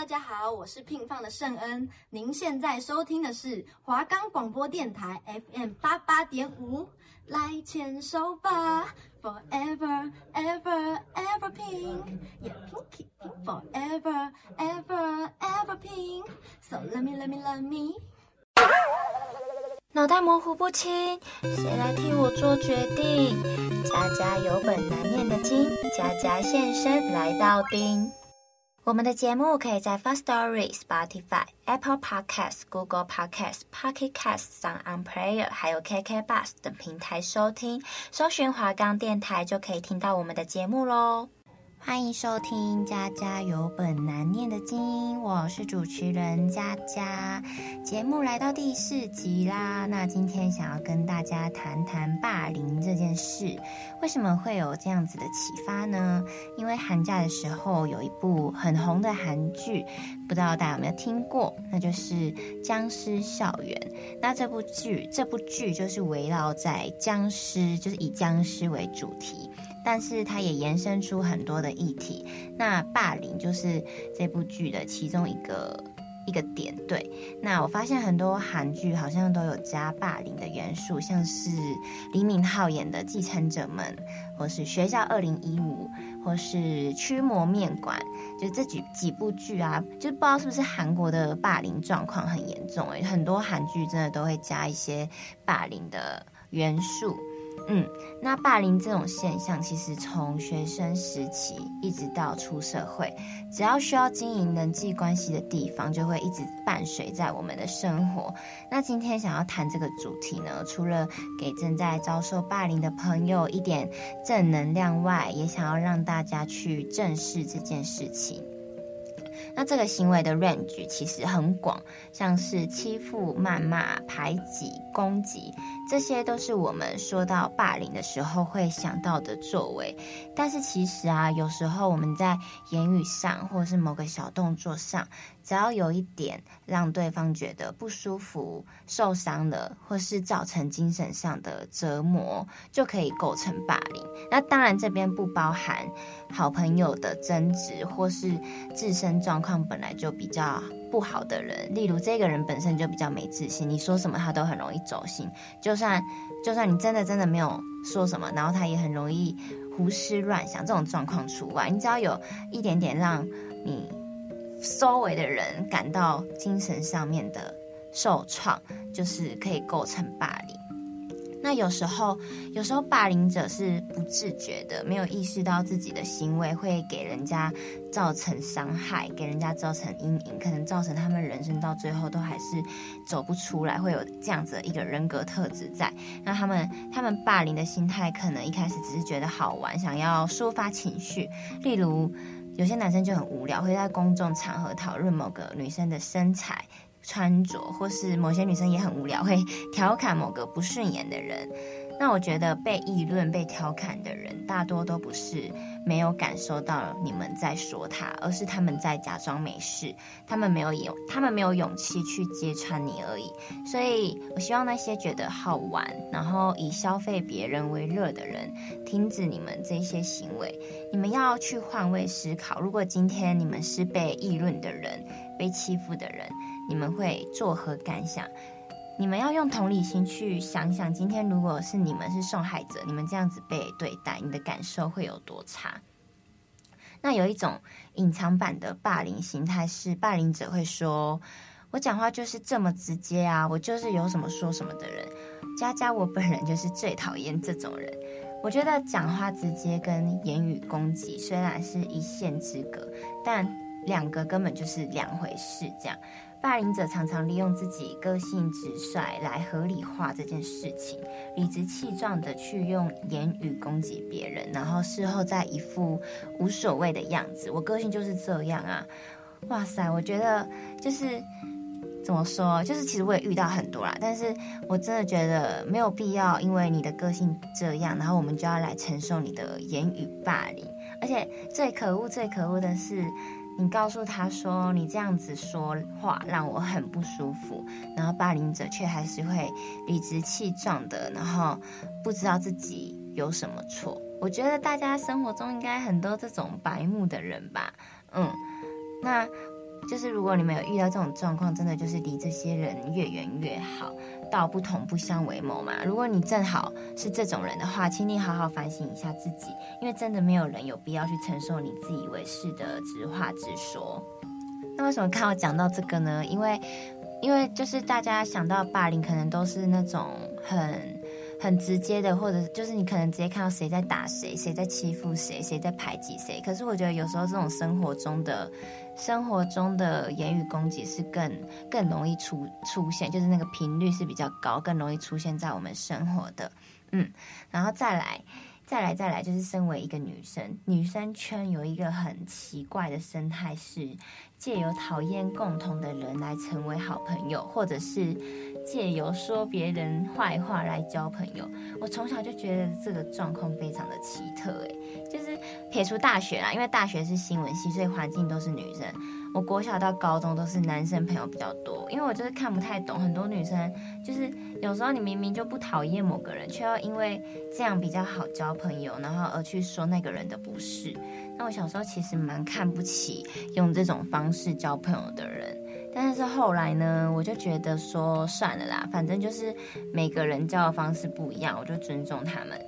大家好，我是聘放的圣恩。您现在收听的是华冈广播电台 FM 八八点五，来牵手吧，Forever Ever Ever Pink，Yeah Pinky Pink Forever Ever Ever Pink，So let me let me let me。脑袋模糊不清，谁来替我做决定？家家有本难念的经，家家现身来到丁。我们的节目可以在 Firstory、Spotify、Apple Podcasts、Google Podcasts、Pocket Casts、SoundOnPlayer，还有 KK Bus 等平台收听，搜寻华冈电台就可以听到我们的节目喽。欢迎收听《家家有本难念的经》，我是主持人佳佳。节目来到第四集啦，那今天想要跟大家谈谈霸凌这件事。为什么会有这样子的启发呢？因为寒假的时候有一部很红的韩剧，不知道大家有没有听过？那就是《僵尸校园》。那这部剧，这部剧就是围绕在僵尸，就是以僵尸为主题。但是它也延伸出很多的议题，那霸凌就是这部剧的其中一个一个点。对，那我发现很多韩剧好像都有加霸凌的元素，像是李敏镐演的《继承者们》，或是《学校二零一五》，或是《驱魔面馆》，就这几几部剧啊，就不知道是不是韩国的霸凌状况很严重诶，很多韩剧真的都会加一些霸凌的元素。嗯，那霸凌这种现象，其实从学生时期一直到出社会，只要需要经营人际关系的地方，就会一直伴随在我们的生活。那今天想要谈这个主题呢，除了给正在遭受霸凌的朋友一点正能量外，也想要让大家去正视这件事情。那这个行为的 range 其实很广，像是欺负、谩骂、排挤、攻击，这些都是我们说到霸凌的时候会想到的作为。但是其实啊，有时候我们在言语上，或是某个小动作上，只要有一点让对方觉得不舒服、受伤了，或是造成精神上的折磨，就可以构成霸凌。那当然，这边不包含好朋友的争执，或是自身状况本来就比较不好的人，例如这个人本身就比较没自信，你说什么他都很容易走心。就算就算你真的真的没有说什么，然后他也很容易胡思乱想，这种状况除外。你只要有一点点让你。周围的人感到精神上面的受创，就是可以构成霸凌。那有时候，有时候霸凌者是不自觉的，没有意识到自己的行为会给人家造成伤害，给人家造成阴影，可能造成他们人生到最后都还是走不出来，会有这样子的一个人格特质在。那他们，他们霸凌的心态，可能一开始只是觉得好玩，想要抒发情绪，例如。有些男生就很无聊，会在公众场合讨论某个女生的身材、穿着，或是某些女生也很无聊，会调侃某个不顺眼的人。那我觉得被议论、被调侃的人，大多都不是没有感受到你们在说他，而是他们在假装没事，他们没有勇，他们没有勇气去揭穿你而已。所以我希望那些觉得好玩，然后以消费别人为乐的人，停止你们这些行为。你们要去换位思考，如果今天你们是被议论的人、被欺负的人，你们会作何感想？你们要用同理心去想想，今天如果是你们是受害者，你们这样子被对待，你的感受会有多差？那有一种隐藏版的霸凌心态是，霸凌者会说：“我讲话就是这么直接啊，我就是有什么说什么的人。”佳佳，我本人就是最讨厌这种人。我觉得讲话直接跟言语攻击虽然是一线之隔，但两个根本就是两回事，这样。霸凌者常常利用自己个性直率来合理化这件事情，理直气壮的去用言语攻击别人，然后事后再一副无所谓的样子。我个性就是这样啊！哇塞，我觉得就是怎么说，就是其实我也遇到很多啦，但是我真的觉得没有必要，因为你的个性这样，然后我们就要来承受你的言语霸凌。而且最可恶、最可恶的是。你告诉他说，你这样子说话让我很不舒服，然后霸凌者却还是会理直气壮的，然后不知道自己有什么错。我觉得大家生活中应该很多这种白目的人吧，嗯，那就是如果你们有遇到这种状况，真的就是离这些人越远越好。道不同不相为谋嘛。如果你正好是这种人的话，请你好好反省一下自己，因为真的没有人有必要去承受你自以为是的直话直说。那为什么看我讲到这个呢？因为，因为就是大家想到霸凌，可能都是那种很。很直接的，或者就是你可能直接看到谁在打谁，谁在欺负谁，谁在排挤谁。可是我觉得有时候这种生活中的、生活中的言语攻击是更更容易出出现，就是那个频率是比较高，更容易出现在我们生活的。嗯，然后再来。再来再来，就是身为一个女生，女生圈有一个很奇怪的生态，是借由讨厌共同的人来成为好朋友，或者是借由说别人坏话来交朋友。我从小就觉得这个状况非常的奇特，诶，就是撇除大学啦，因为大学是新闻系，所以环境都是女生。我国小到高中都是男生朋友比较多，因为我就是看不太懂很多女生，就是有时候你明明就不讨厌某个人，却要因为这样比较好交朋友，然后而去说那个人的不是。那我小时候其实蛮看不起用这种方式交朋友的人，但是后来呢，我就觉得说算了啦，反正就是每个人交的方式不一样，我就尊重他们。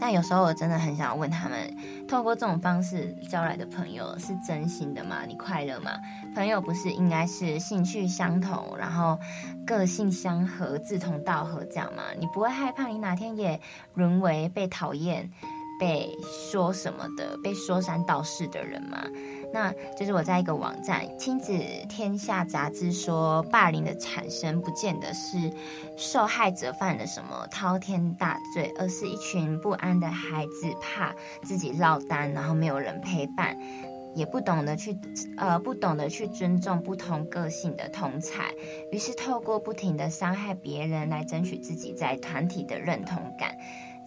但有时候我真的很想要问他们，透过这种方式交来的朋友是真心的吗？你快乐吗？朋友不是应该是兴趣相同，然后个性相合、志同道合这样吗？你不会害怕你哪天也沦为被讨厌、被说什么的、被说三道四的人吗？那就是我在一个网站《亲子天下》杂志说，霸凌的产生不见得是受害者犯了什么滔天大罪，而是一群不安的孩子怕自己落单，然后没有人陪伴，也不懂得去呃不懂得去尊重不同个性的同侪，于是透过不停的伤害别人来争取自己在团体的认同感。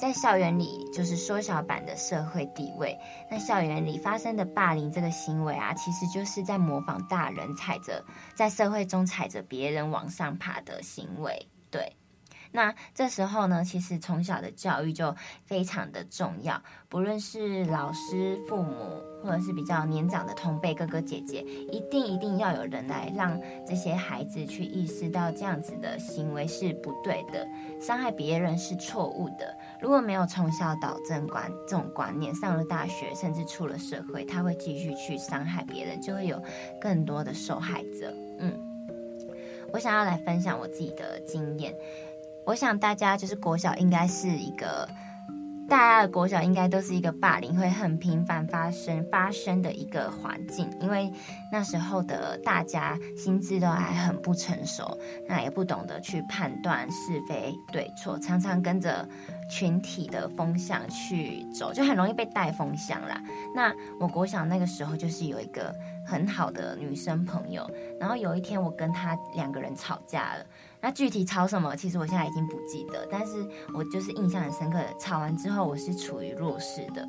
在校园里，就是缩小版的社会地位。那校园里发生的霸凌这个行为啊，其实就是在模仿大人踩着在社会中踩着别人往上爬的行为。对，那这时候呢，其实从小的教育就非常的重要，不论是老师、父母。或者是比较年长的同辈哥哥姐姐，一定一定要有人来让这些孩子去意识到这样子的行为是不对的，伤害别人是错误的。如果没有从小导正观这种观念，上了大学甚至出了社会，他会继续去伤害别人，就会有更多的受害者。嗯，我想要来分享我自己的经验。我想大家就是国小应该是一个。大家的国小应该都是一个霸凌会很频繁发生发生的一个环境，因为那时候的大家心智都还很不成熟，那也不懂得去判断是非对错，常常跟着群体的风向去走，就很容易被带风向啦。那我国小那个时候就是有一个很好的女生朋友，然后有一天我跟她两个人吵架了。那具体吵什么，其实我现在已经不记得，但是我就是印象很深刻的，吵完之后我是处于弱势的，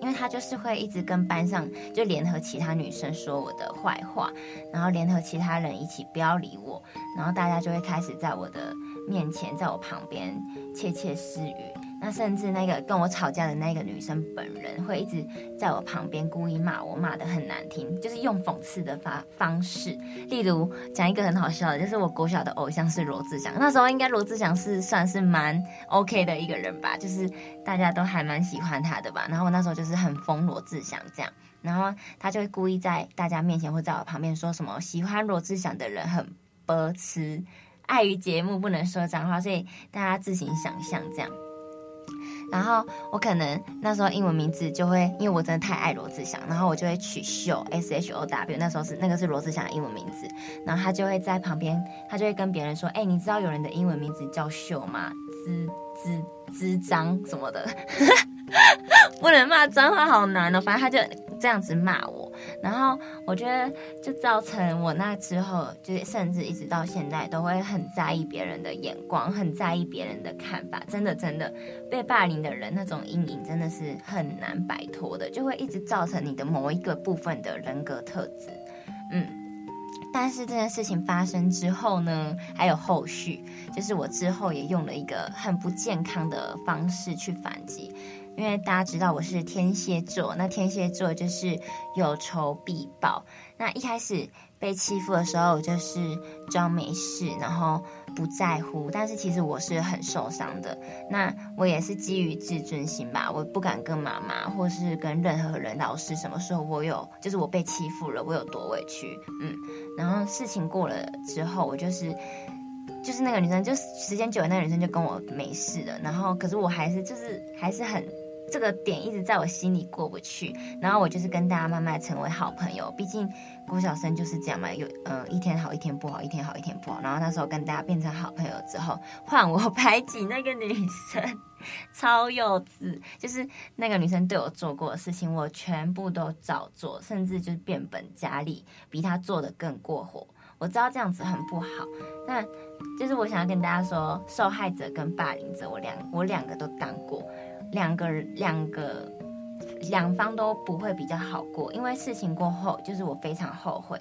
因为他就是会一直跟班上就联合其他女生说我的坏话，然后联合其他人一起不要理我，然后大家就会开始在我的面前，在我旁边窃窃私语。那甚至那个跟我吵架的那个女生本人会一直在我旁边故意骂我，骂得很难听，就是用讽刺的方方式。例如讲一个很好笑的，就是我国小的偶像是罗志祥，那时候应该罗志祥是算是蛮 OK 的一个人吧，就是大家都还蛮喜欢他的吧。然后我那时候就是很疯罗志祥这样，然后他就会故意在大家面前或在我旁边说什么喜欢罗志祥的人很白痴，碍于节目不能说脏话，所以大家自行想象这样。然后我可能那时候英文名字就会，因为我真的太爱罗志祥，然后我就会取秀 S H O W，那时候是那个是罗志祥的英文名字，然后他就会在旁边，他就会跟别人说，哎，你知道有人的英文名字叫秀吗？滋滋滋张什么的，不能骂脏话，好难哦，反正他就这样子骂我。然后我觉得，就造成我那之后，就是甚至一直到现在，都会很在意别人的眼光，很在意别人的看法。真的，真的，被霸凌的人那种阴影真的是很难摆脱的，就会一直造成你的某一个部分的人格特质。嗯，但是这件事情发生之后呢，还有后续，就是我之后也用了一个很不健康的方式去反击。因为大家知道我是天蝎座，那天蝎座就是有仇必报。那一开始被欺负的时候，我就是装没事，然后不在乎。但是其实我是很受伤的。那我也是基于自尊心吧，我不敢跟妈妈或是跟任何人、老师什么说我有，就是我被欺负了，我有多委屈。嗯，然后事情过了之后，我就是。就是那个女生，就时间久了，那个女生就跟我没事了。然后，可是我还是就是还是很这个点一直在我心里过不去。然后我就是跟大家慢慢成为好朋友。毕竟国小生就是这样嘛，有呃一天好一天不好，一天好一天不好。然后那时候跟大家变成好朋友之后，换我排挤那个女生，超幼稚。就是那个女生对我做过的事情，我全部都照做，甚至就是变本加厉，比她做的更过火。我知道这样子很不好，那就是我想要跟大家说，受害者跟霸凌者，我两我两个都当过，两个两个两方都不会比较好过，因为事情过后，就是我非常后悔。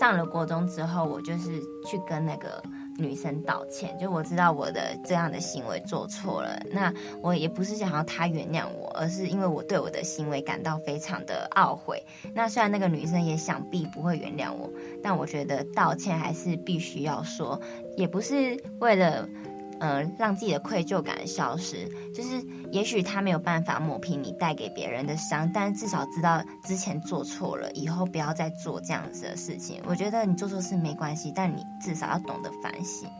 上了国中之后，我就是去跟那个。女生道歉，就我知道我的这样的行为做错了，那我也不是想要她原谅我，而是因为我对我的行为感到非常的懊悔。那虽然那个女生也想必不会原谅我，但我觉得道歉还是必须要说，也不是为了。呃，让自己的愧疚感消失，就是也许他没有办法抹平你带给别人的伤，但至少知道之前做错了，以后不要再做这样子的事情。我觉得你做错事没关系，但你至少要懂得反省。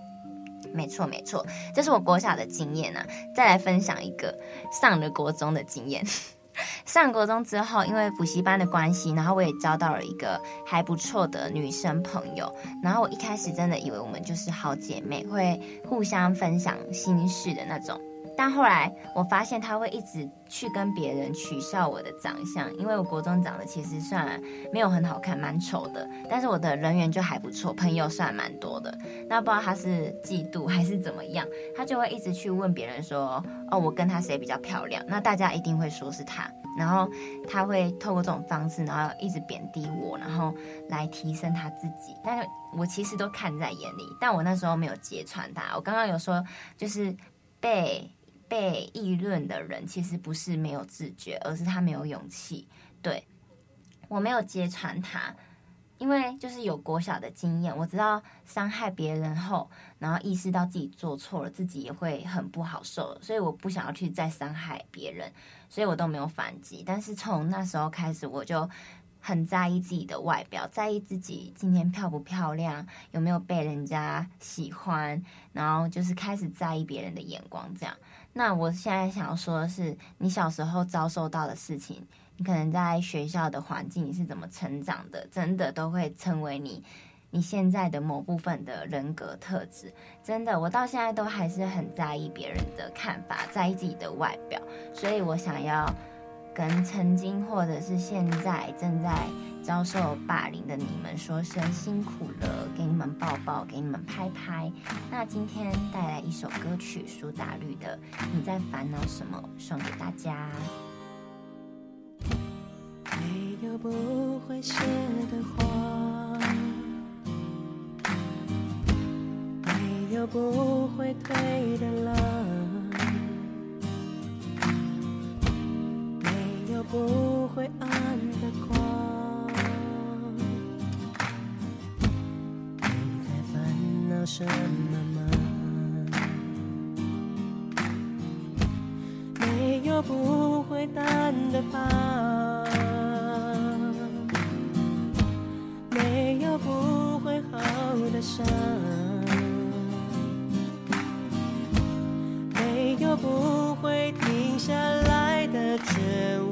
没错，没错，这是我国小的经验啊。再来分享一个上了国中的经验。上国中之后，因为补习班的关系，然后我也交到了一个还不错的女生朋友。然后我一开始真的以为我们就是好姐妹，会互相分享心事的那种。但后来我发现他会一直去跟别人取笑我的长相，因为我国中长得其实算没有很好看，蛮丑的。但是我的人缘就还不错，朋友算蛮多的。那不知道他是嫉妒还是怎么样，他就会一直去问别人说：“哦，我跟他谁比较漂亮？”那大家一定会说是他。然后他会透过这种方式，然后一直贬低我，然后来提升他自己。但是我其实都看在眼里，但我那时候没有揭穿他。我刚刚有说，就是被。被议论的人其实不是没有自觉，而是他没有勇气。对，我没有揭穿他，因为就是有国小的经验，我知道伤害别人后，然后意识到自己做错了，自己也会很不好受，所以我不想要去再伤害别人，所以我都没有反击。但是从那时候开始，我就很在意自己的外表，在意自己今天漂不漂亮，有没有被人家喜欢，然后就是开始在意别人的眼光，这样。那我现在想说的是，你小时候遭受到的事情，你可能在学校的环境你是怎么成长的，真的都会成为你你现在的某部分的人格特质。真的，我到现在都还是很在意别人的看法，在意自己的外表，所以我想要跟曾经或者是现在正在。遭受霸凌的你们，说声辛苦了，给你们抱抱，给你们拍拍。那今天带来一首歌曲，苏打绿的《你在烦恼什么》，送给大家。没有不会谢的花，没有不会退的浪，不会暗的光。你在烦恼什么吗？没有不会淡的疤，没有不会好的伤，没有不会停下来的绝。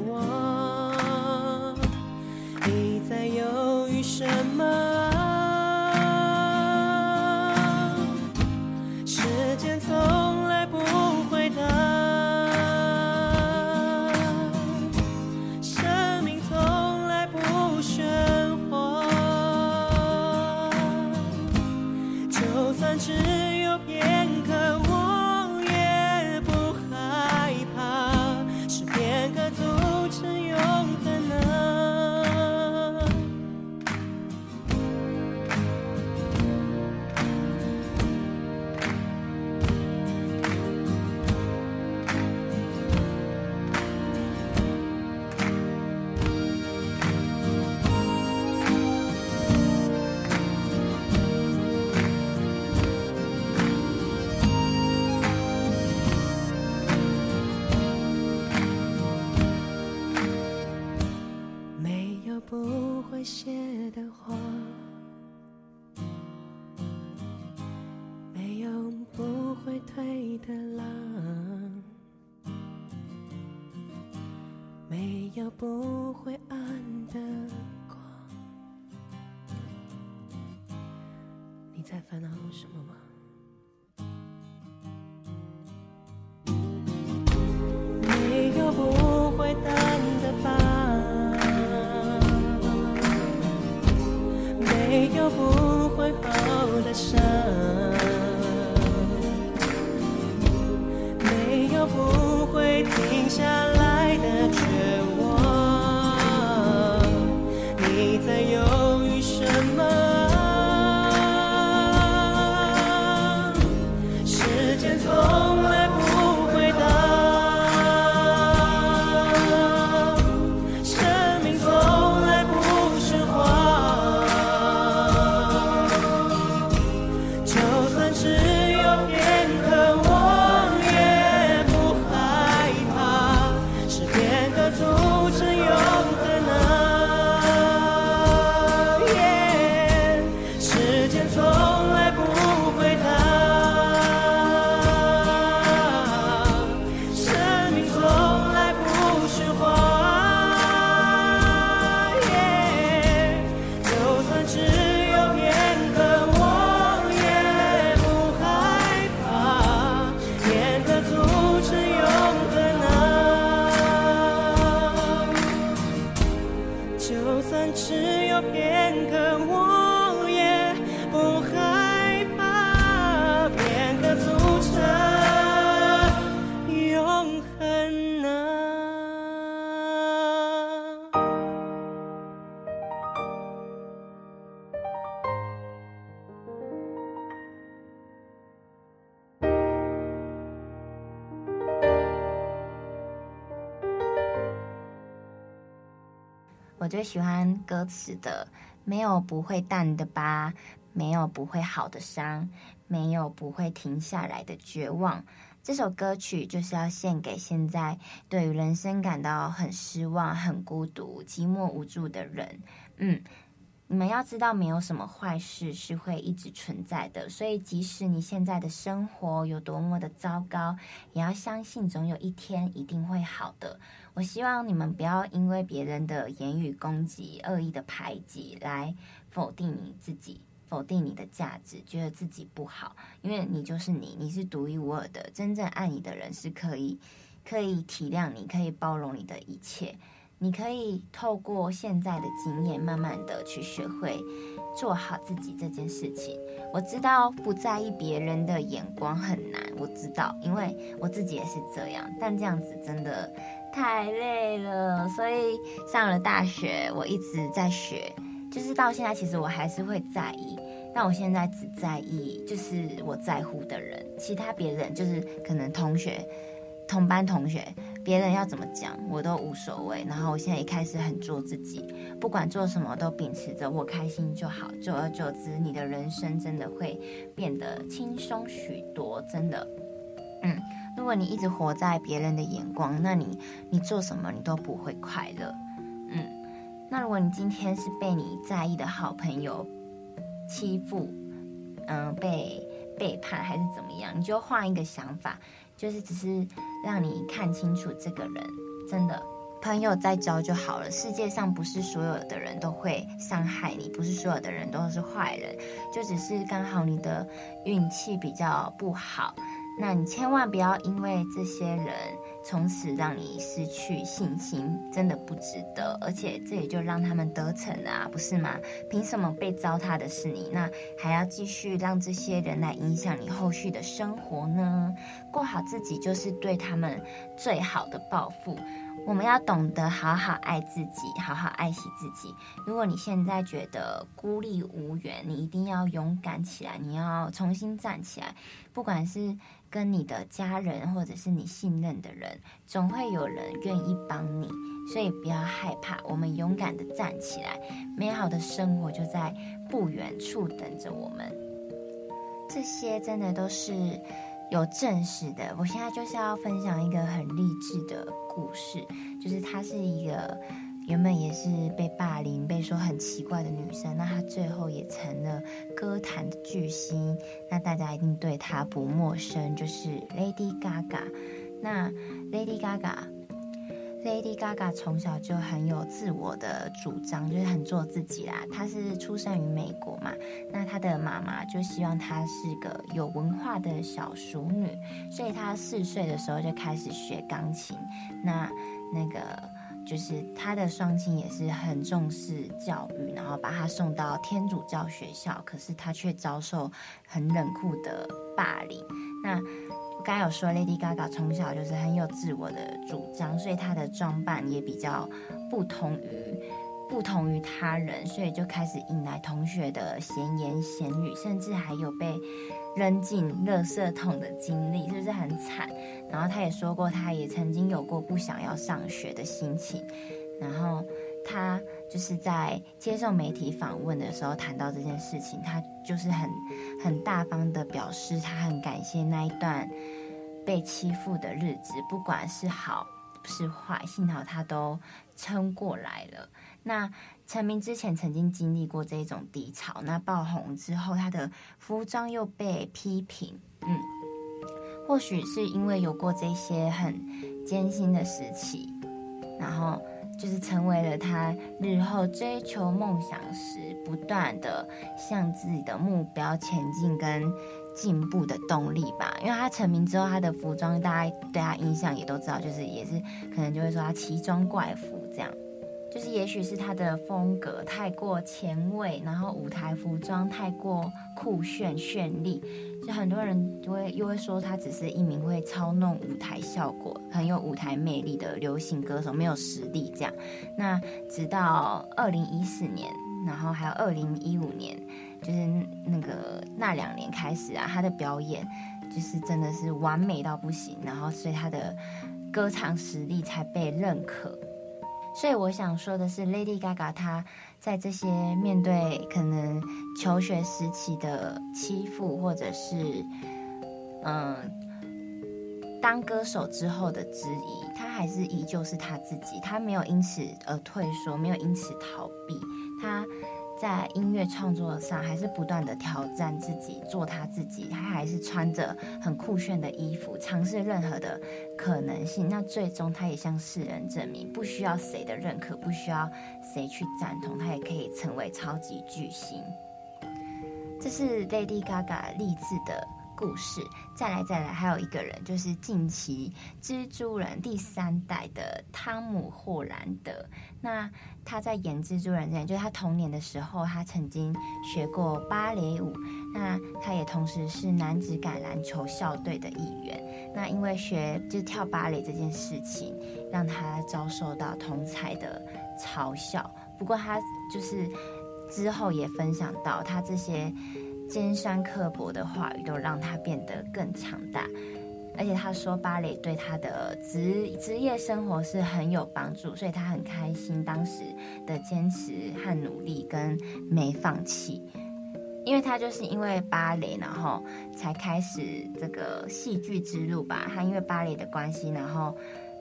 我最喜欢歌词的，没有不会淡的疤，没有不会好的伤，没有不会停下来的绝望。这首歌曲就是要献给现在对于人生感到很失望、很孤独、寂寞无助的人。嗯。你们要知道，没有什么坏事是会一直存在的，所以即使你现在的生活有多么的糟糕，也要相信总有一天一定会好的。我希望你们不要因为别人的言语攻击、恶意的排挤来否定你自己，否定你的价值，觉得自己不好，因为你就是你，你是独一无二的。真正爱你的人是可以，可以体谅你，可以包容你的一切。你可以透过现在的经验，慢慢的去学会做好自己这件事情。我知道不在意别人的眼光很难，我知道，因为我自己也是这样。但这样子真的太累了，所以上了大学，我一直在学，就是到现在，其实我还是会在意。但我现在只在意就是我在乎的人，其他别人就是可能同学。同班同学，别人要怎么讲我都无所谓。然后我现在一开始很做自己，不管做什么都秉持着我开心就好。久而久之，你的人生真的会变得轻松许多，真的。嗯，如果你一直活在别人的眼光，那你你做什么你都不会快乐。嗯，那如果你今天是被你在意的好朋友欺负，嗯，被背叛还是怎么样，你就换一个想法。就是只是让你看清楚这个人，真的朋友再交就好了。世界上不是所有的人都会伤害你，不是所有的人都是坏人，就只是刚好你的运气比较不好。那你千万不要因为这些人从此让你失去信心，真的不值得。而且这也就让他们得逞了啊，不是吗？凭什么被糟蹋的是你？那还要继续让这些人来影响你后续的生活呢？过好自己就是对他们最好的报复。我们要懂得好好爱自己，好好爱惜自己。如果你现在觉得孤立无援，你一定要勇敢起来，你要重新站起来。不管是跟你的家人，或者是你信任的人，总会有人愿意帮你。所以不要害怕，我们勇敢的站起来，美好的生活就在不远处等着我们。这些真的都是。有正式的，我现在就是要分享一个很励志的故事，就是它是一个原本也是被霸凌、被说很奇怪的女生，那她最后也成了歌坛的巨星。那大家一定对她不陌生，就是 Lady Gaga。那 Lady Gaga。Lady Gaga 从小就很有自我的主张，就是很做自己啦。她是出生于美国嘛，那她的妈妈就希望她是个有文化的小淑女，所以她四岁的时候就开始学钢琴。那那个就是他的双亲也是很重视教育，然后把他送到天主教学校，可是他却遭受很冷酷的霸凌。那刚有说，Lady Gaga 从小就是很有自我的主张，所以她的装扮也比较不同于不同于他人，所以就开始引来同学的闲言闲语，甚至还有被扔进垃圾桶的经历，是不是很惨？然后他也说过，他也曾经有过不想要上学的心情，然后。他就是在接受媒体访问的时候谈到这件事情，他就是很很大方的表示，他很感谢那一段被欺负的日子，不管是好是坏，幸好他都撑过来了。那成名之前曾经经历过这种低潮，那爆红之后，他的服装又被批评，嗯，或许是因为有过这些很艰辛的时期，然后。就是成为了他日后追求梦想时不断的向自己的目标前进跟进步的动力吧。因为他成名之后，他的服装大家对他印象也都知道，就是也是可能就会说他奇装怪服这样。就是也许是他的风格太过前卫，然后舞台服装太过酷炫绚丽。就很多人就会又会说他只是一名会操弄舞台效果、很有舞台魅力的流行歌手，没有实力这样。那直到二零一四年，然后还有二零一五年，就是那个那两年开始啊，他的表演就是真的是完美到不行，然后所以他的歌唱实力才被认可。所以我想说的是，Lady Gaga 她在这些面对可能求学时期的欺负，或者是嗯当歌手之后的质疑，她还是依旧是她自己，她没有因此而退缩，没有因此逃避，她。在音乐创作上，还是不断的挑战自己，做他自己。他还是穿着很酷炫的衣服，尝试任何的可能性。那最终，他也向世人证明，不需要谁的认可，不需要谁去赞同，他也可以成为超级巨星。这是 Lady Gaga 励志的故事，再来再来，还有一个人，就是近期蜘蛛人第三代的汤姆·霍兰德。那他在演蜘蛛人之前，就是他童年的时候，他曾经学过芭蕾舞。那他也同时是男子橄榄球校队的一员。那因为学就跳芭蕾这件事情，让他遭受到同侪的嘲笑。不过他就是之后也分享到，他这些。尖酸刻薄的话语都让他变得更强大，而且他说芭蕾对他的职职业生活是很有帮助，所以他很开心当时的坚持和努力跟没放弃，因为他就是因为芭蕾，然后才开始这个戏剧之路吧。他因为芭蕾的关系，然后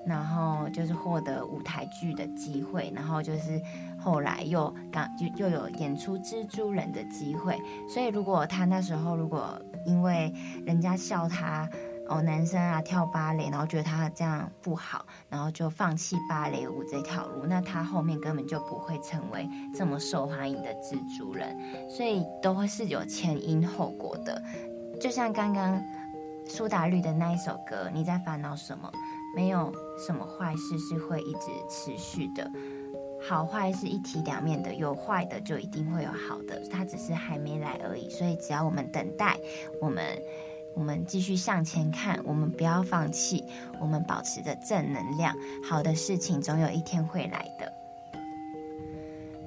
然后就是获得舞台剧的机会，然后就是。后来又刚就又有演出蜘蛛人的机会，所以如果他那时候如果因为人家笑他哦，男生啊跳芭蕾，然后觉得他这样不好，然后就放弃芭蕾舞这条路，那他后面根本就不会成为这么受欢迎的蜘蛛人，所以都会是有前因后果的。就像刚刚苏打绿的那一首歌，你在烦恼什么？没有什么坏事是会一直持续的。好坏是一体两面的，有坏的就一定会有好的，它只是还没来而已。所以只要我们等待，我们我们继续向前看，我们不要放弃，我们保持着正能量，好的事情总有一天会来的。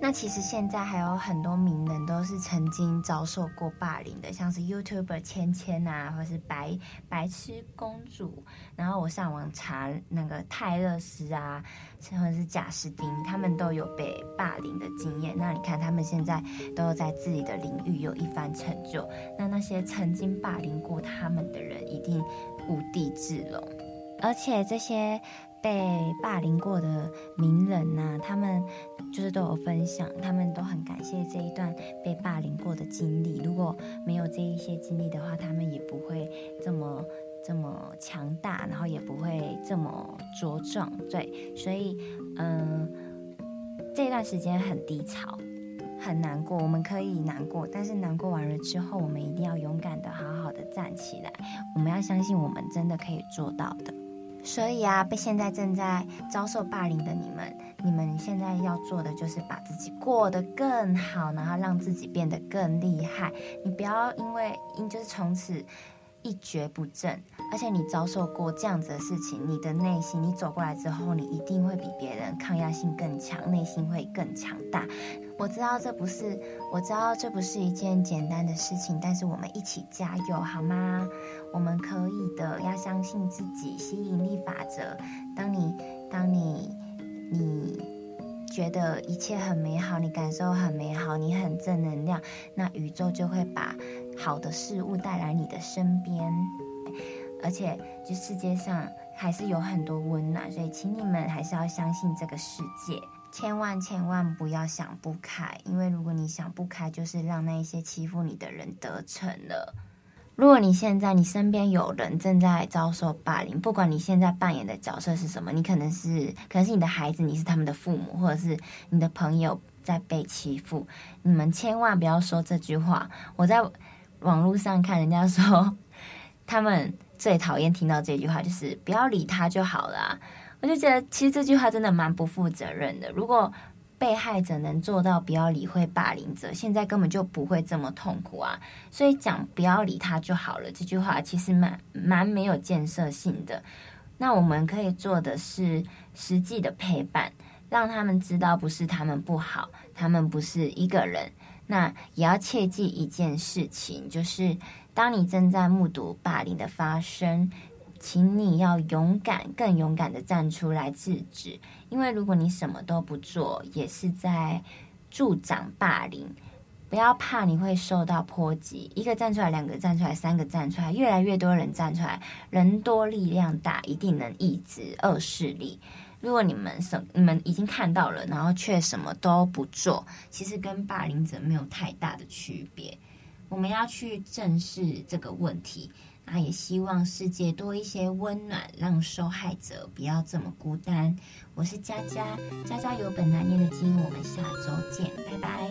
那其实现在还有很多名人都是曾经遭受过霸凌的，像是 YouTuber 芊芊啊，或是白白痴公主。然后我上网查那个泰勒斯啊，或者是贾斯汀，他们都有被霸凌的经验。那你看他们现在都在自己的领域有一番成就，那那些曾经霸凌过他们的人一定无地自容。而且这些被霸凌过的名人呐、啊，他们就是都有分享，他们都很感谢这一段被霸凌过的经历。如果没有这一些经历的话，他们也不会这么这么强大，然后也不会这么茁壮。对，所以嗯，这段时间很低潮。很难过，我们可以难过，但是难过完了之后，我们一定要勇敢的、好好的站起来。我们要相信，我们真的可以做到的。所以啊，被现在正在遭受霸凌的你们，你们现在要做的就是把自己过得更好，然后让自己变得更厉害。你不要因为因就是从此。一蹶不振，而且你遭受过这样子的事情，你的内心，你走过来之后，你一定会比别人抗压性更强，内心会更强大。我知道这不是，我知道这不是一件简单的事情，但是我们一起加油好吗？我们可以的，要相信自己，吸引力法则。当你，当你，你。觉得一切很美好，你感受很美好，你很正能量，那宇宙就会把好的事物带来你的身边，而且就世界上还是有很多温暖，所以请你们还是要相信这个世界，千万千万不要想不开，因为如果你想不开，就是让那一些欺负你的人得逞了。如果你现在你身边有人正在遭受霸凌，不管你现在扮演的角色是什么，你可能是可能是你的孩子，你是他们的父母，或者是你的朋友在被欺负，你们千万不要说这句话。我在网络上看人家说，他们最讨厌听到这句话，就是不要理他就好了。我就觉得其实这句话真的蛮不负责任的。如果被害者能做到不要理会霸凌者，现在根本就不会这么痛苦啊！所以讲不要理他就好了，这句话其实蛮蛮没有建设性的。那我们可以做的是实际的陪伴，让他们知道不是他们不好，他们不是一个人。那也要切记一件事情，就是当你正在目睹霸凌的发生，请你要勇敢，更勇敢的站出来制止。因为如果你什么都不做，也是在助长霸凌。不要怕，你会受到波及。一个站出来，两个站出来，三个站出来，越来越多人站出来，人多力量大，一定能抑制恶势力。如果你们什你们已经看到了，然后却什么都不做，其实跟霸凌者没有太大的区别。我们要去正视这个问题。那也希望世界多一些温暖，让受害者不要这么孤单。我是佳佳，佳佳有本难念的经，我们下周见，拜拜。